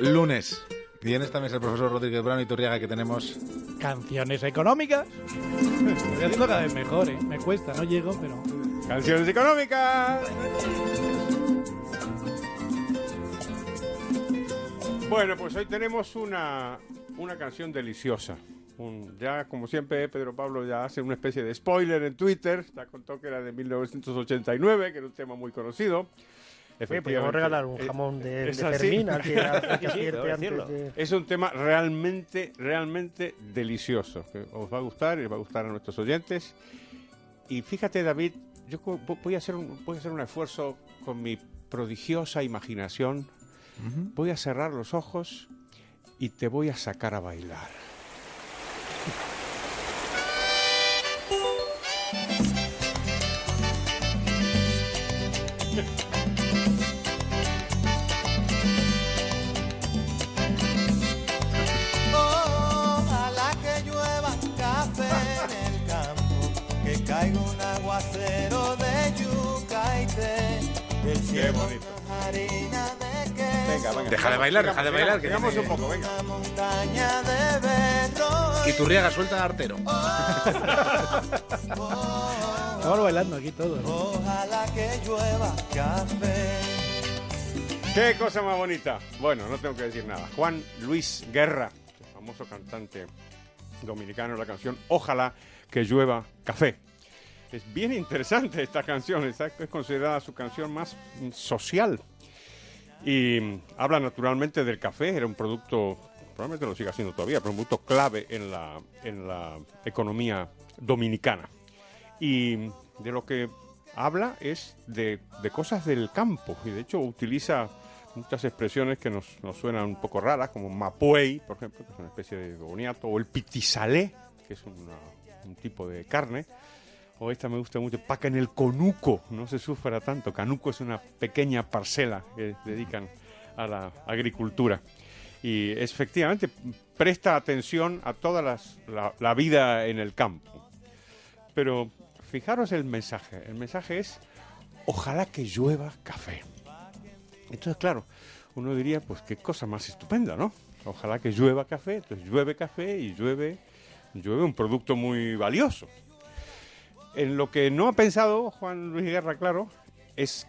lunes. Y en esta mesa el profesor Rodríguez Brown y Turriaga que tenemos... Canciones económicas. Estoy haciendo cada vez mejor, ¿eh? Me cuesta, no llego, pero... Canciones económicas. Bueno, pues hoy tenemos una, una canción deliciosa. Un- ya, como siempre, Pedro Pablo ya hace una especie de spoiler en Twitter. Ya contó que era de 1989, que era un tema muy conocido. Oye, podríamos regalar un eh, jamón de, de es así. Fermín al que, al que Sí, acierte debo decirlo. antes de... Es un tema realmente, realmente delicioso. Que os va a gustar y les va a gustar a nuestros oyentes. Y fíjate, David, yo voy a hacer un, voy a hacer un esfuerzo con mi prodigiosa imaginación. Voy a cerrar los ojos y te voy a sacar a bailar. Que caiga un aguacero de yuca y té, del cielo bonito. una harina de queso, Venga, venga. Deja de bailar, deja de bailar, que Sigamos un poco, venga. una montaña de berro Y Turriaga suelta artero. Estamos bailando aquí todos. ¿no? Ojalá que llueva café. ¡Qué cosa más bonita! Bueno, no tengo que decir nada. Juan Luis Guerra, famoso cantante dominicano la canción Ojalá que llueva café. Es bien interesante esta canción, es considerada su canción más mm, social. Y mm, habla naturalmente del café, era un producto, probablemente lo siga siendo todavía, pero un producto clave en la, en la economía dominicana. Y de lo que habla es de, de cosas del campo y de hecho utiliza muchas expresiones que nos, nos suenan un poco raras, como mapuey, por ejemplo, que es una especie de boniato, o el pitizalé, que es un tipo de carne, o esta me gusta mucho, paca en el conuco, no se sufra tanto, canuco es una pequeña parcela que dedican a la agricultura. Y efectivamente presta atención a toda la vida en el campo. Pero fijaros el mensaje. El mensaje es, ojalá que llueva café. Entonces, claro, uno diría, pues qué cosa más estupenda, ¿no? Ojalá que llueva café, entonces llueve café y llueve, llueve un producto muy valioso. En lo que no ha pensado Juan Luis Guerra, claro, es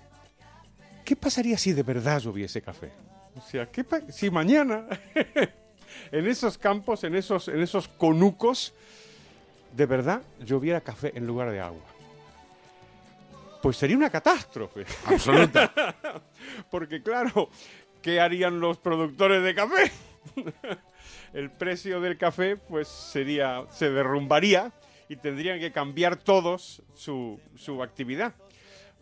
¿qué pasaría si de verdad lloviese café? O sea, ¿qué si mañana en esos campos, en esos, en esos conucos, de verdad lloviera café en lugar de agua? Pues sería una catástrofe. Absoluta. Porque claro, ¿qué harían los productores de café? El precio del café pues sería se derrumbaría y tendrían que cambiar todos su, su actividad.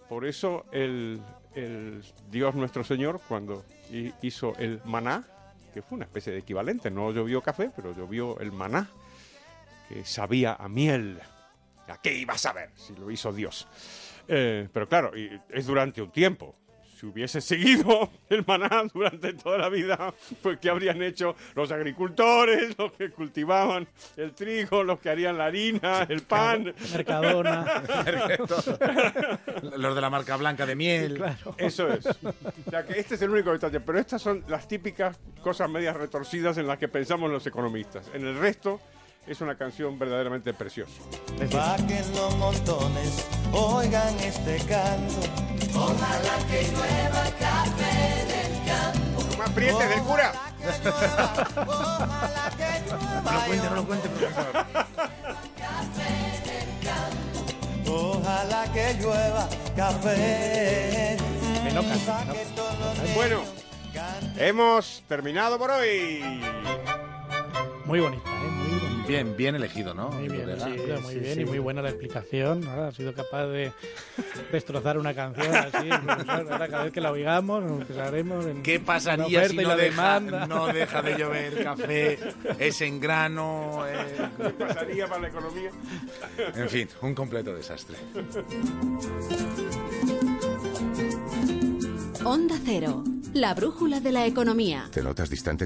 Por eso el, el Dios nuestro Señor cuando hi- hizo el maná, que fue una especie de equivalente, no llovió café, pero llovió el maná, que sabía a miel. ¿A qué iba a saber si lo hizo Dios? Eh, pero claro, es durante un tiempo. Si hubiese seguido el maná durante toda la vida, pues ¿qué habrían hecho los agricultores, los que cultivaban el trigo, los que harían la harina, el pan? Mercadona. Los de la marca blanca de miel. Eso es. O sea que este es el único detalle. Pero estas son las típicas cosas medias retorcidas en las que pensamos los economistas. En el resto es una canción verdaderamente preciosa. Que los montones oigan este canto. Ojalá que llueva café del campo. ¡No me aprietes del cura! Ojalá que llueva. No lo cuente, no lo cuente, profesor. Ojalá que llueva café. Cante, Pa' no. Bueno, hemos terminado por hoy. Muy bonita, ¿eh? Muy bonita. Bien, bien elegido, ¿no? Muy bien, sí, muy sí, bien sí. y muy buena la explicación. ¿no? Ha sido capaz de destrozar una canción así. cada vez que la oigamos, nos pensaremos en ¿Qué pasaría si no la deja, demanda. no deja de llover café? Es en grano. eh, ¿Qué pasaría para la economía? En fin, un completo desastre. Onda Cero, la brújula de la economía. ¿Te notas distante con